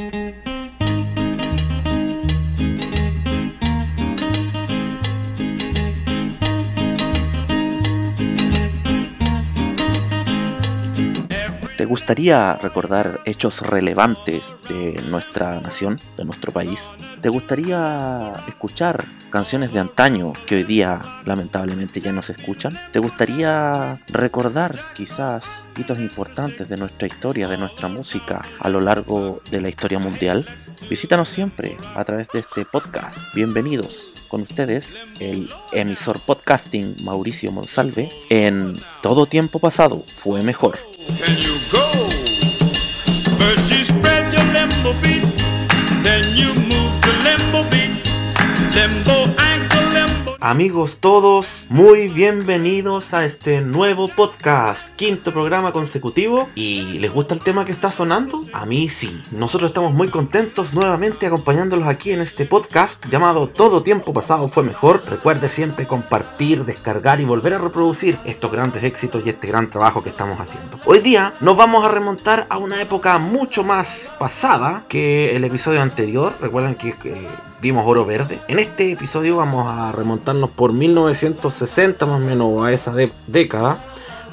thank you ¿Te gustaría recordar hechos relevantes de nuestra nación, de nuestro país? ¿Te gustaría escuchar canciones de antaño que hoy día lamentablemente ya no se escuchan? ¿Te gustaría recordar quizás hitos importantes de nuestra historia, de nuestra música a lo largo de la historia mundial? Visítanos siempre a través de este podcast. Bienvenidos con ustedes el emisor podcasting Mauricio Monsalve en Todo Tiempo Pasado fue mejor. Amigos todos, muy bienvenidos a este nuevo podcast, quinto programa consecutivo. ¿Y les gusta el tema que está sonando? A mí sí. Nosotros estamos muy contentos nuevamente acompañándolos aquí en este podcast llamado Todo tiempo pasado fue mejor. Recuerde siempre compartir, descargar y volver a reproducir estos grandes éxitos y este gran trabajo que estamos haciendo. Hoy día nos vamos a remontar a una época mucho más pasada que el episodio anterior. Recuerden que... eh, vimos oro verde. En este episodio vamos a remontarnos por 1960 más o menos a esa década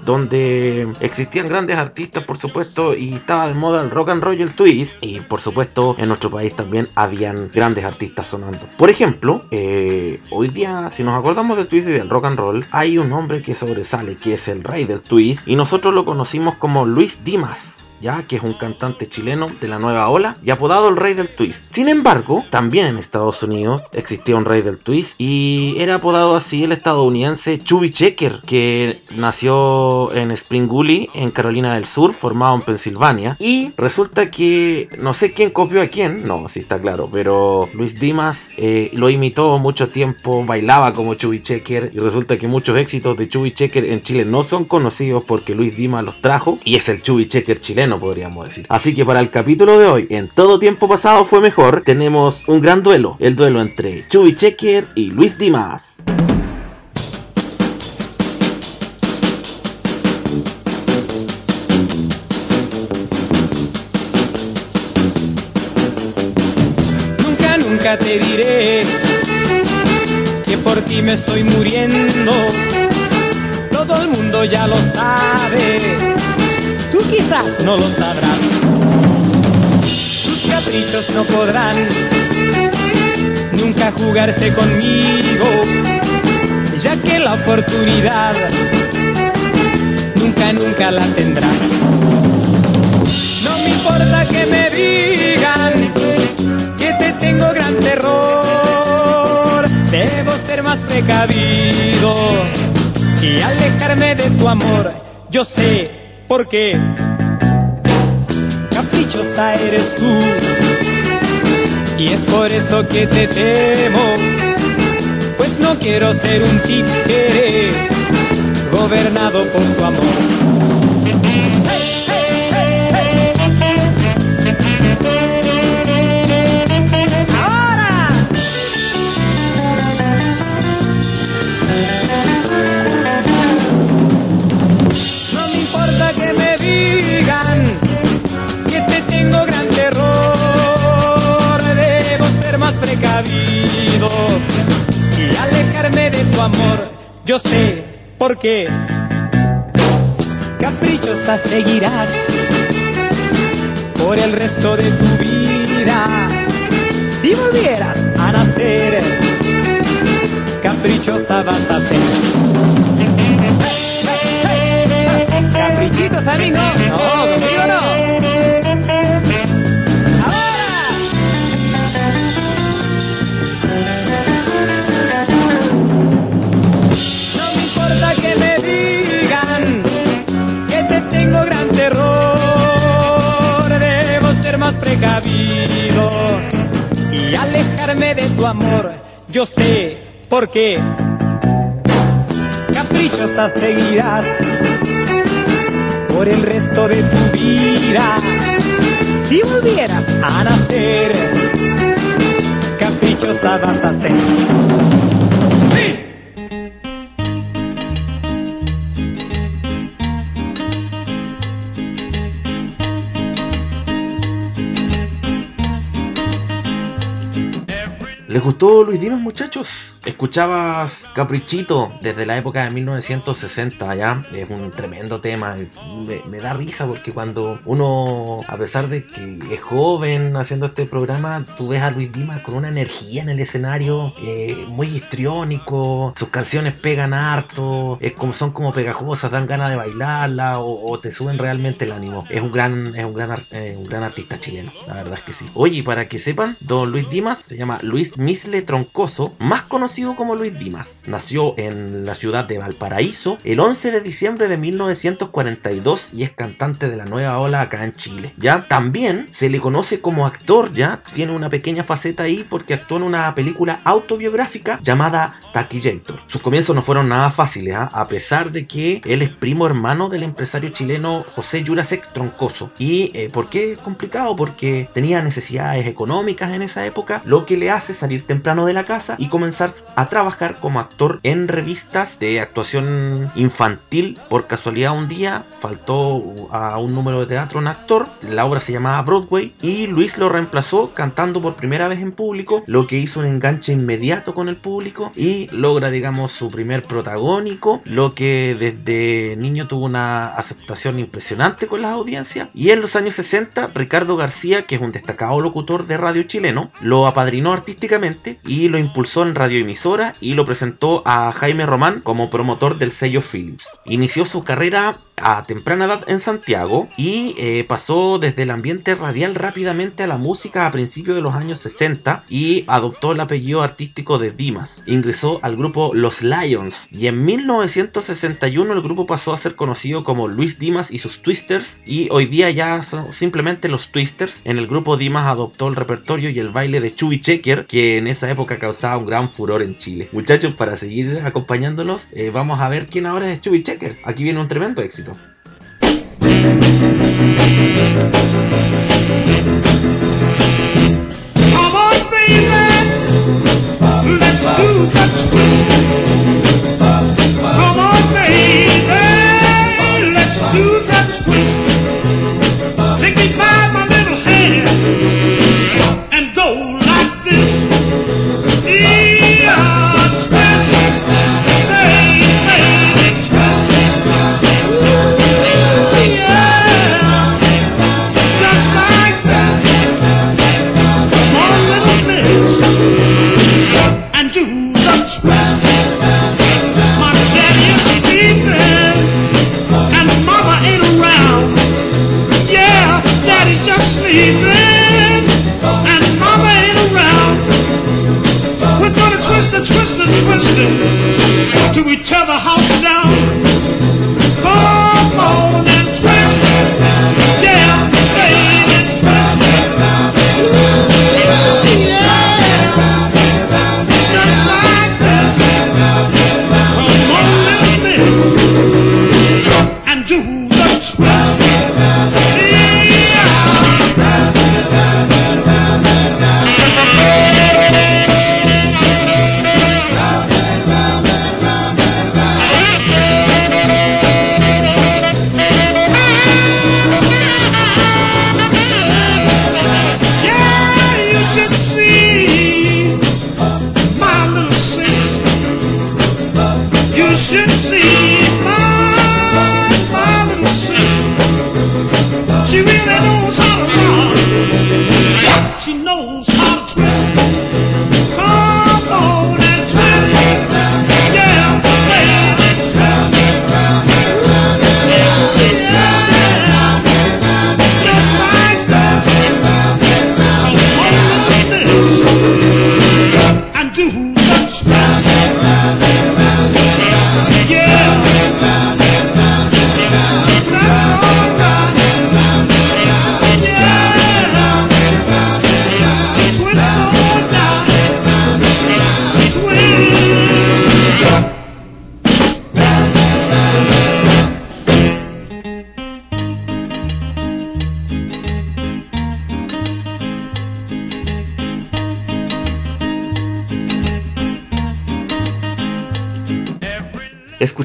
donde existían grandes artistas por supuesto y estaba de moda el rock and roll y el twist y por supuesto en nuestro país también habían grandes artistas sonando. Por ejemplo, eh, hoy día si nos acordamos del twist y del rock and roll hay un hombre que sobresale que es el rey del twist y nosotros lo conocimos como Luis Dimas ya que es un cantante chileno de la nueva ola y apodado el rey del twist. Sin embargo, también en Estados Unidos existía un rey del twist y era apodado así el estadounidense Chubby Checker, que nació en Spring Gully, en Carolina del Sur, formado en Pensilvania. Y resulta que no sé quién copió a quién, no, sí está claro, pero Luis Dimas eh, lo imitó mucho tiempo, bailaba como Chubby Checker y resulta que muchos éxitos de Chubby Checker en Chile no son conocidos porque Luis Dimas los trajo y es el Chubby Checker chileno, podríamos decir. Así que para el capítulo de hoy, en todo tiempo pasado fue mejor, tenemos un gran duelo, el duelo entre Chubby Checker y Luis Dimas. Nunca, nunca te diré que por ti me estoy muriendo. Todo el mundo ya lo sabe. Quizás no lo sabrás. Tus caprichos no podrán nunca jugarse conmigo, ya que la oportunidad nunca, nunca la tendrás. No me importa que me digan que te tengo gran terror. Debo ser más precavido y alejarme de tu amor. Yo sé por qué. Caprichosa eres tú y es por eso que te temo. Pues no quiero ser un títere gobernado por tu amor. Por qué. Caprichosa seguirás por el resto de tu vida. Si volvieras a nacer, caprichosa vas a ser. Caprichitos no, de tu amor. Yo sé por qué. Caprichosa seguirás por el resto de tu vida. Si volvieras a nacer, caprichosa vas a ser. ¿Les gustó Luis Dimas, muchachos? Escuchabas Caprichito desde la época de 1960, ¿ya? Es un tremendo tema. Me, da risa porque cuando uno, a pesar de que es joven haciendo este programa, tú ves a Luis Dimas con una energía en el escenario eh, muy histriónico. Sus canciones pegan harto, son como pegajosas, dan ganas de bailarla o, o te suben realmente el ánimo. Es un gran, es un gran, eh, un gran artista chileno, la verdad es que sí. Oye, para que sepan, don Luis Dimas se llama Luis Misle Troncoso, más conocido como Luis Dimas. Nació en la ciudad de Valparaíso el 11 de diciembre de 1942 y es cantante de la nueva ola acá en Chile. Ya también se le conoce como actor, ya tiene una pequeña faceta ahí porque actuó en una película autobiográfica llamada Taquillator. Sus comienzos no fueron nada fáciles, ¿ah? a pesar de que él es primo hermano del empresario chileno José Jurasek Troncoso. ¿Y eh, por qué es complicado? Porque tenía necesidades económicas en esa época, lo que le hace salir temprano de la casa y comenzar a trabajar como actor en revistas de actuación infantil. Por casualidad un día faltó a un número de teatro un actor, la obra se llamaba Broadway y Luis lo reemplazó cantando por primera vez en público, lo que hizo un enganche inmediato con el público y logra digamos su primer protagónico, lo que desde niño tuvo una aceptación impresionante con las audiencias. Y en los años 60 Ricardo García, que es un destacado locutor de radio chileno, lo apadrinó artísticamente y lo impulsó en radio y lo presentó a Jaime Román como promotor del sello Philips. Inició su carrera a temprana edad en Santiago y eh, pasó desde el ambiente radial rápidamente a la música a principios de los años 60 y adoptó el apellido artístico de Dimas. Ingresó al grupo Los Lions y en 1961 el grupo pasó a ser conocido como Luis Dimas y sus Twisters y hoy día ya son simplemente los Twisters. En el grupo Dimas adoptó el repertorio y el baile de Chubby Checker que en esa época causaba un gran furor en Chile. Muchachos, para seguir acompañándonos, eh, vamos a ver quién ahora es Chubby Checker. Aquí viene un tremendo éxito. Come on, baby, let's do that twist.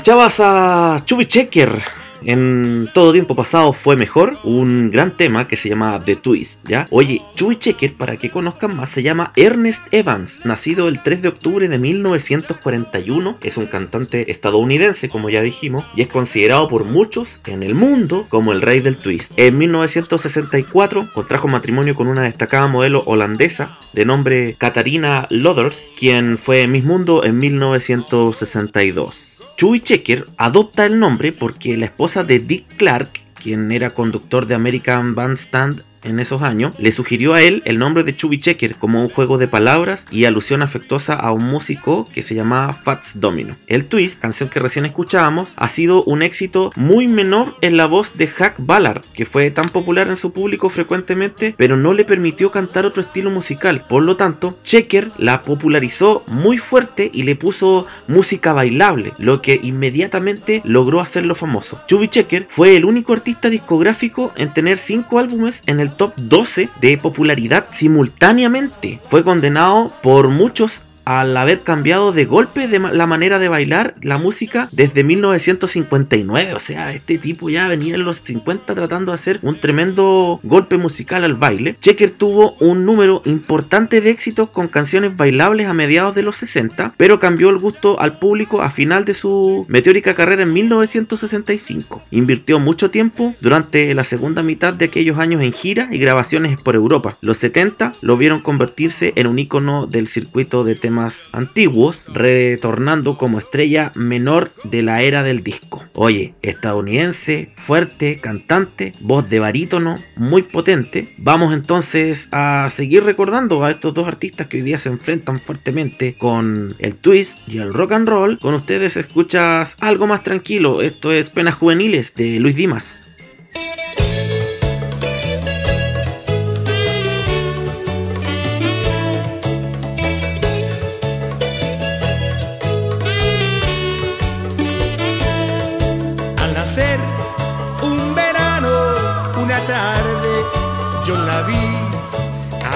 Escuchabas a Chubby Checker en Todo Tiempo Pasado Fue Mejor, un gran tema que se llama The Twist, ¿ya? Oye, Chewy Checker, para que conozcan más, se llama Ernest Evans, nacido el 3 de octubre de 1941, es un cantante estadounidense, como ya dijimos, y es considerado por muchos en el mundo como el rey del twist. En 1964 contrajo matrimonio con una destacada modelo holandesa de nombre Katarina Loders, quien fue Miss Mundo en 1962. Chewy Checker adopta el nombre porque la esposa de Dick Clark, quien era conductor de American Bandstand en esos años, le sugirió a él el nombre de Chubby Checker como un juego de palabras y alusión afectuosa a un músico que se llamaba Fats Domino. El twist, canción que recién escuchábamos, ha sido un éxito muy menor en la voz de Hack Ballard, que fue tan popular en su público frecuentemente, pero no le permitió cantar otro estilo musical. Por lo tanto, Checker la popularizó muy fuerte y le puso música bailable, lo que inmediatamente logró hacerlo famoso. Chubby Checker fue el único artista discográfico en tener 5 álbumes en el top 12 de popularidad simultáneamente. Fue condenado por muchos al haber cambiado de golpe de la manera de bailar la música desde 1959. O sea, este tipo ya venía en los 50 tratando de hacer un tremendo golpe musical al baile. Checker tuvo un número importante de éxitos con canciones bailables a mediados de los 60, pero cambió el gusto al público a final de su meteórica carrera en 1965. Invirtió mucho tiempo durante la segunda mitad de aquellos años en gira y grabaciones por Europa. Los 70 lo vieron convertirse en un icono del circuito de temas antiguos, retornando como estrella menor de la era del disco. Oye, estadounidense, fuerte, cantante, voz de barítono, muy potente. Vamos entonces a seguir recordando a estos dos artistas que hoy día se enfrentan fuertemente con el twist y el rock and roll. Con ustedes escuchas algo más tranquilo. Esto es Penas Juveniles de Luis Dimas.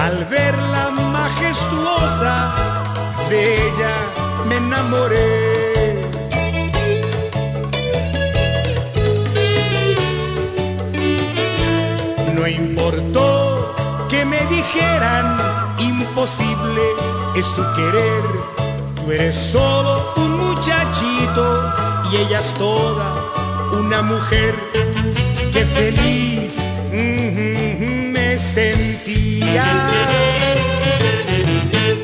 Al verla majestuosa, de ella me enamoré. No importó que me dijeran, imposible es tu querer. Tú eres solo un muchachito y ella es toda una mujer. Qué feliz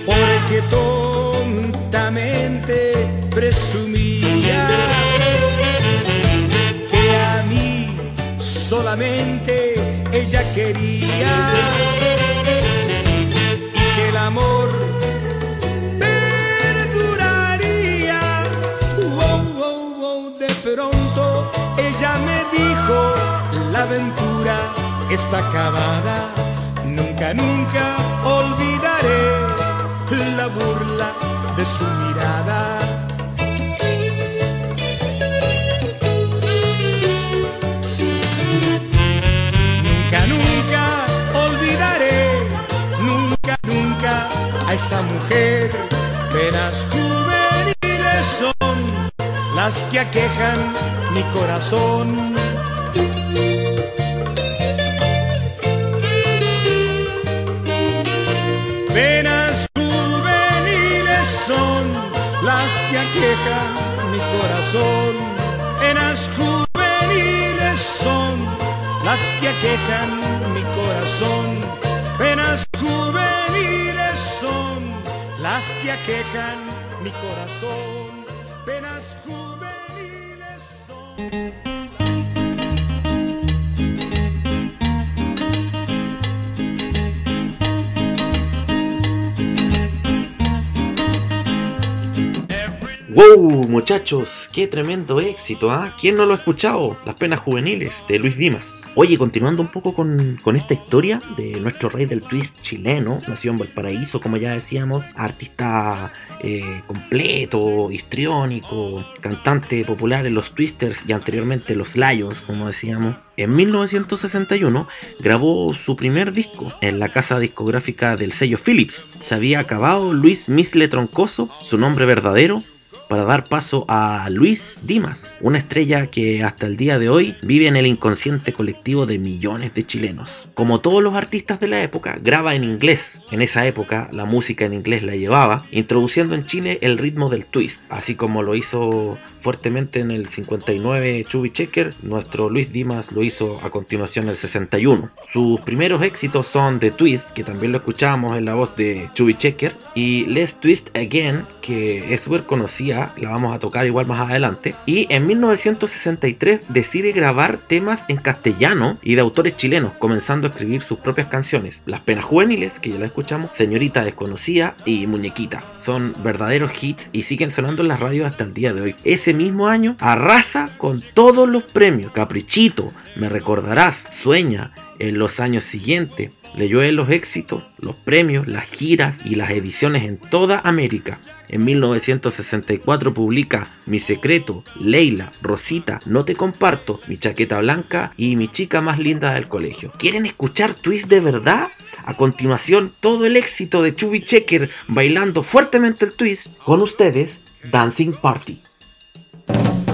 Porque tontamente presumía que a mí solamente ella quería y que el amor perduraría. Wow, wow, wow, de pronto ella me dijo, la aventura está acabada. Nunca, nunca olvidaré la burla de su mirada. Nunca, nunca olvidaré, nunca, nunca a esa mujer. Penas juveniles son las que aquejan mi corazón. Que aquejan mi corazón. Penas juveniles son las que aquejan mi corazón. Penas juveniles son las que aquejan mi corazón. Penas juveniles son. ¡Wow, muchachos! ¡Qué tremendo éxito! ¿ah? ¿Quién no lo ha escuchado? Las penas juveniles de Luis Dimas. Oye, continuando un poco con, con esta historia de nuestro rey del twist chileno, nació en Valparaíso, como ya decíamos, artista eh, completo, histriónico, cantante popular en los Twisters y anteriormente los Lions, como decíamos. En 1961 grabó su primer disco en la casa discográfica del sello Philips. Se había acabado Luis Misle Troncoso, su nombre verdadero, para dar paso a Luis Dimas, una estrella que hasta el día de hoy vive en el inconsciente colectivo de millones de chilenos. Como todos los artistas de la época, graba en inglés. En esa época la música en inglés la llevaba, introduciendo en Chile el ritmo del twist, así como lo hizo fuertemente en el 59 Chubby Checker, nuestro Luis Dimas lo hizo a continuación en el 61. Sus primeros éxitos son The Twist, que también lo escuchamos en la voz de Chubby Checker, y Let's Twist Again, que es súper conocida, la vamos a tocar igual más adelante. Y en 1963 decide grabar temas en castellano y de autores chilenos, comenzando a escribir sus propias canciones. Las penas juveniles, que ya la escuchamos, Señorita Desconocida y Muñequita. Son verdaderos hits y siguen sonando en las radios hasta el día de hoy. Ese mismo año arrasa con todos los premios. Caprichito, me recordarás, sueña en los años siguientes. Leyó en los éxitos, los premios, las giras y las ediciones en toda América. En 1964 publica Mi secreto, Leila, Rosita, No te comparto, Mi chaqueta blanca y Mi chica más linda del colegio. ¿Quieren escuchar twist de verdad? A continuación, todo el éxito de Chubby Checker bailando fuertemente el twist con ustedes, Dancing Party. Thank you.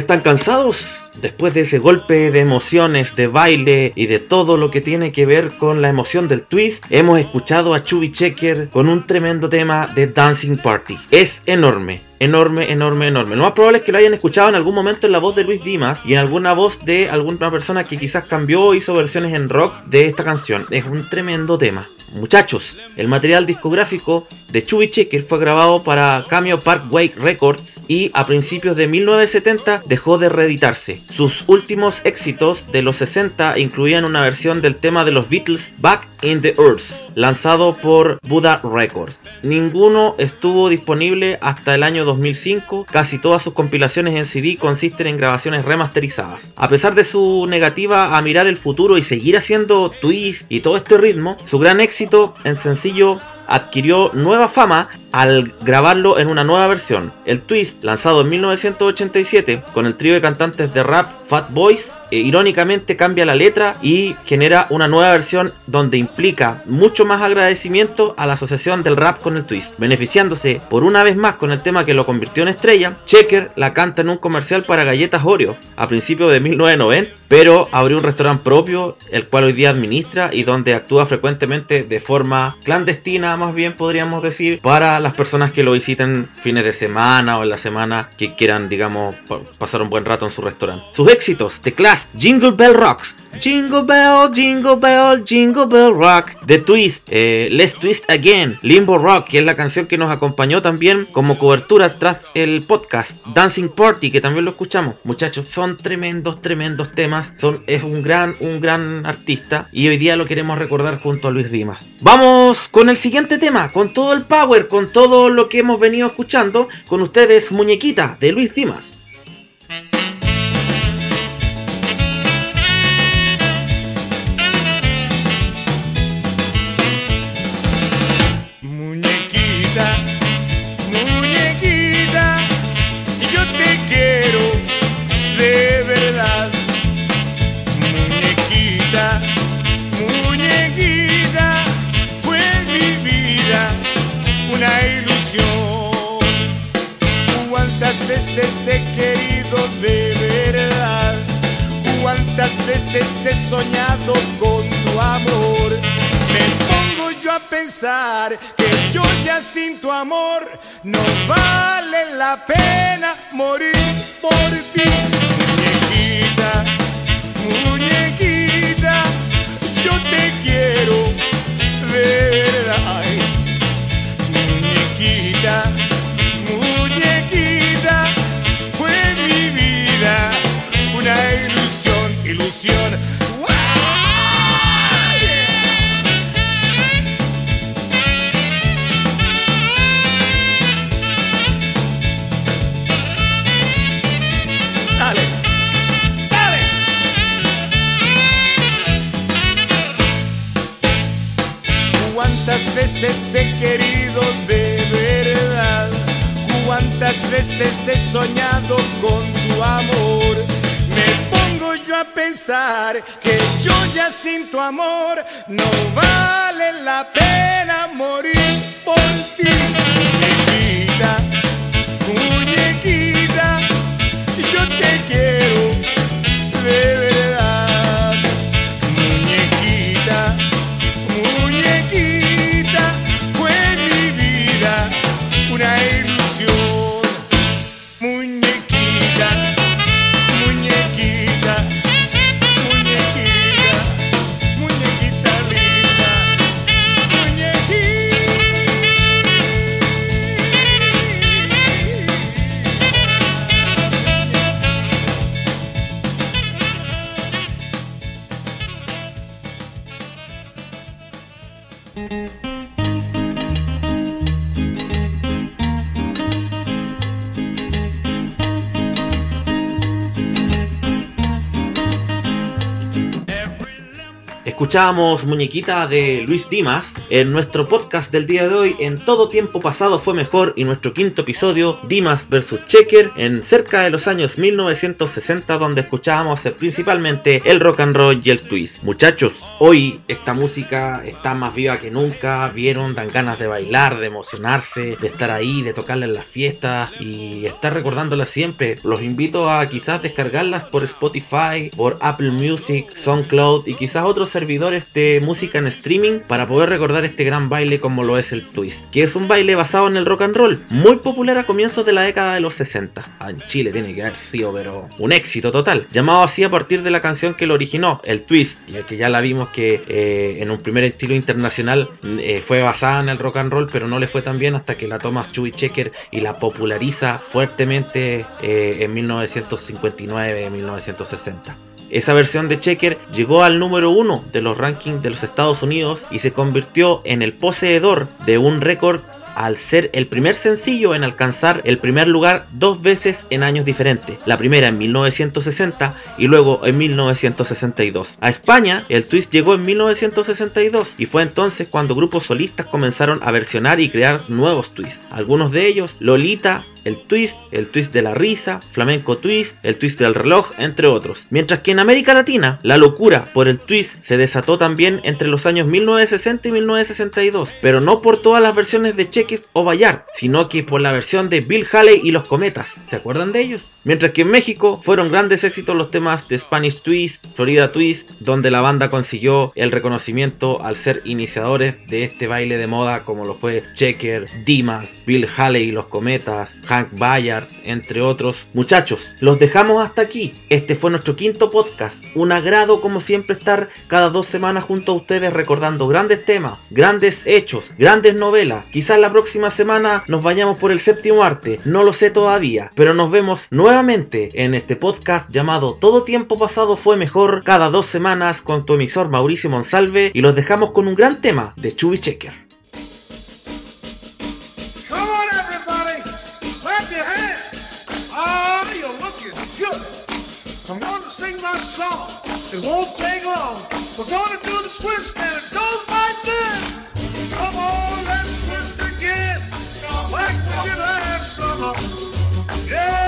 ¿Ya están cansados? Después de ese golpe de emociones, de baile y de todo lo que tiene que ver con la emoción del twist, hemos escuchado a Chubby Checker con un tremendo tema de Dancing Party. Es enorme. Enorme, enorme, enorme. Lo más probable es que lo hayan escuchado en algún momento en la voz de Luis Dimas y en alguna voz de alguna persona que quizás cambió o hizo versiones en rock de esta canción. Es un tremendo tema. Muchachos, el material discográfico de Chubby fue grabado para Cameo Parkway Records y a principios de 1970 dejó de reeditarse. Sus últimos éxitos de los 60 incluían una versión del tema de los Beatles Back in the Earth, lanzado por Buddha Records. Ninguno estuvo disponible hasta el año 2005, casi todas sus compilaciones en CD consisten en grabaciones remasterizadas. A pesar de su negativa a mirar el futuro y seguir haciendo twist y todo este ritmo, su gran éxito en sencillo adquirió nueva fama al grabarlo en una nueva versión. El Twist, lanzado en 1987 con el trío de cantantes de rap Fat Boys, eh, irónicamente cambia la letra y genera una nueva versión donde implica mucho más agradecimiento a la asociación del rap con el twist. Beneficiándose por una vez más con el tema que lo convirtió en estrella, Checker la canta en un comercial para galletas Oreo a principios de 1990 pero abrió un restaurante propio, el cual hoy día administra y donde actúa frecuentemente de forma clandestina, más bien podríamos decir, para las personas que lo visiten fines de semana o en la semana que quieran, digamos, pa- pasar un buen rato en su restaurante. Sus éxitos, The Clash, Jingle Bell Rocks, Jingle Bell, Jingle Bell, Jingle Bell Rock, The Twist, eh, Let's Twist Again, Limbo Rock, que es la canción que nos acompañó también como cobertura tras el podcast, Dancing Party, que también lo escuchamos. Muchachos, son tremendos, tremendos temas, son, es un gran, un gran artista y hoy día lo queremos recordar junto a Luis Dimas. Vamos con el siguiente tema, con todo el power, con todo lo que hemos venido escuchando, con ustedes Muñequita de Luis Dimas. Veces he querido de verdad, cuántas veces he soñado con tu amor. Me pongo yo a pensar que yo ya sin tu amor no vale la pena morir por ti. He querido de verdad, cuántas veces he soñado con tu amor. Me pongo yo a pensar que yo ya sin tu amor no vale la pena morir por ti. Escuchábamos Muñequita de Luis Dimas en nuestro podcast del día de hoy. En todo tiempo pasado fue mejor y nuestro quinto episodio, Dimas vs Checker, en cerca de los años 1960, donde escuchábamos principalmente el rock and roll y el twist. Muchachos, hoy esta música está más viva que nunca. Vieron, dan ganas de bailar, de emocionarse, de estar ahí, de tocarla en las fiestas y estar recordándola siempre. Los invito a quizás descargarlas por Spotify, por Apple Music, SoundCloud y quizás otros servidores de música en streaming para poder recordar este gran baile como lo es el twist, que es un baile basado en el rock and roll, muy popular a comienzos de la década de los 60. Ah, en Chile tiene que haber sido, pero un éxito total, llamado así a partir de la canción que lo originó, el twist, ya que ya la vimos que eh, en un primer estilo internacional eh, fue basada en el rock and roll, pero no le fue tan bien hasta que la toma Chewy Checker y la populariza fuertemente eh, en 1959-1960. Esa versión de Checker llegó al número uno de los rankings de los Estados Unidos y se convirtió en el poseedor de un récord al ser el primer sencillo en alcanzar el primer lugar dos veces en años diferentes. La primera en 1960 y luego en 1962. A España, el twist llegó en 1962 y fue entonces cuando grupos solistas comenzaron a versionar y crear nuevos twists. Algunos de ellos, Lolita, el twist, el twist de la risa, flamenco twist, el twist del reloj, entre otros. Mientras que en América Latina, la locura por el twist se desató también entre los años 1960 y 1962, pero no por todas las versiones de Cheques o Bayard, sino que por la versión de Bill Haley y los Cometas. ¿Se acuerdan de ellos? Mientras que en México fueron grandes éxitos los temas de Spanish Twist, Florida Twist, donde la banda consiguió el reconocimiento al ser iniciadores de este baile de moda como lo fue Checker, Dimas, Bill Haley y los Cometas, Hank Bayard, entre otros. Muchachos, los dejamos hasta aquí. Este fue nuestro quinto podcast. Un agrado como siempre estar cada dos semanas junto a ustedes recordando grandes temas, grandes hechos, grandes novelas. Quizás la próxima semana nos vayamos por el séptimo arte, no lo sé todavía, pero nos vemos nuevamente en este podcast llamado Todo tiempo pasado fue mejor cada dos semanas con tu emisor Mauricio Monsalve y los dejamos con un gran tema de Chubby Checker. Sing my song. It won't take long. We're to do the twist, and it goes like this. Come on, let's twist again. Like we did last summer. Yeah,